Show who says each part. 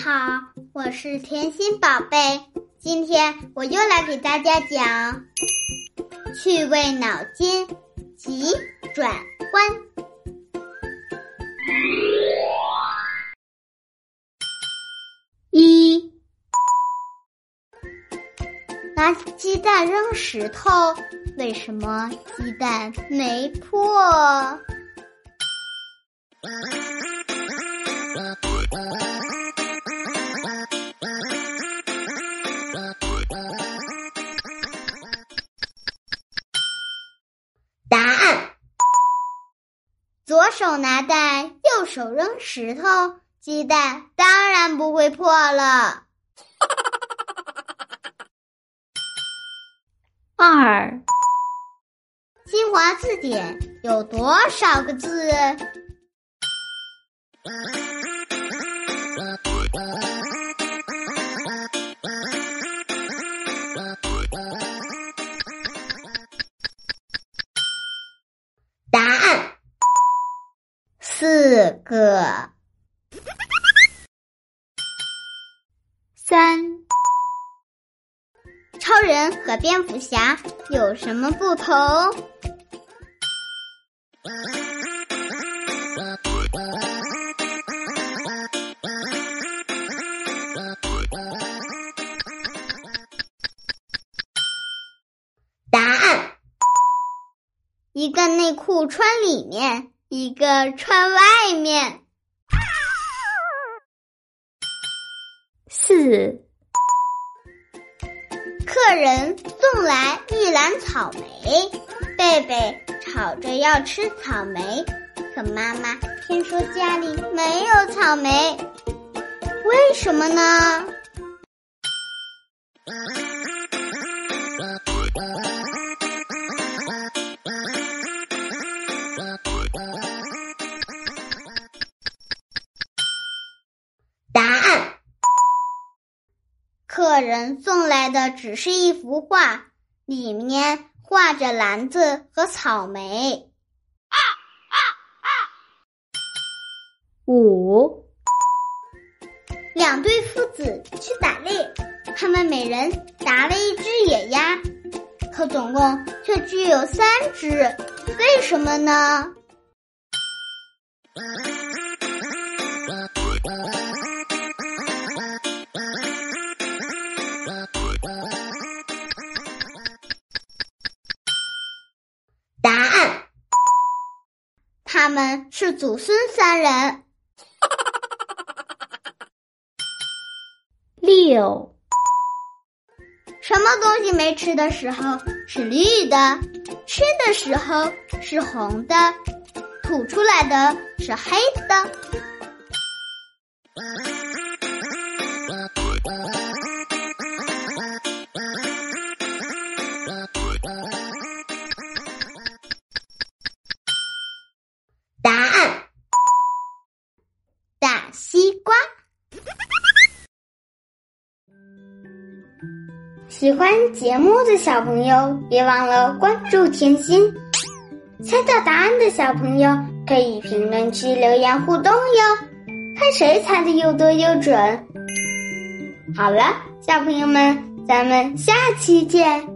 Speaker 1: 好，我是甜心宝贝。今天我又来给大家讲趣味脑筋急转弯。一，拿鸡蛋扔石头，为什么鸡蛋没破？手拿蛋，右手扔石头，鸡蛋当然不会破了。
Speaker 2: 二，
Speaker 1: 新华字典有多少个字？四个。
Speaker 2: 三，
Speaker 1: 超人和蝙蝠侠有什么不同？答案：一个内裤穿里面，一个穿外面。
Speaker 2: 四，
Speaker 1: 客人送来一篮草莓，贝贝吵着要吃草莓，可妈妈偏说家里没有草莓，为什么呢？客人送来的只是一幅画，里面画着篮子和草莓。
Speaker 2: 啊啊啊五，
Speaker 1: 两对父子去打猎，他们每人拿了一只野鸭，可总共却只有三只，为什么呢？他们是祖孙三人。
Speaker 2: 六，
Speaker 1: 什么东西没吃的时候是绿的，吃的时候是红的，吐出来的是黑的？喜欢节目的小朋友，别忘了关注甜心。猜到答案的小朋友可以评论区留言互动哟，看谁猜的又多又准。好了，小朋友们，咱们下期见。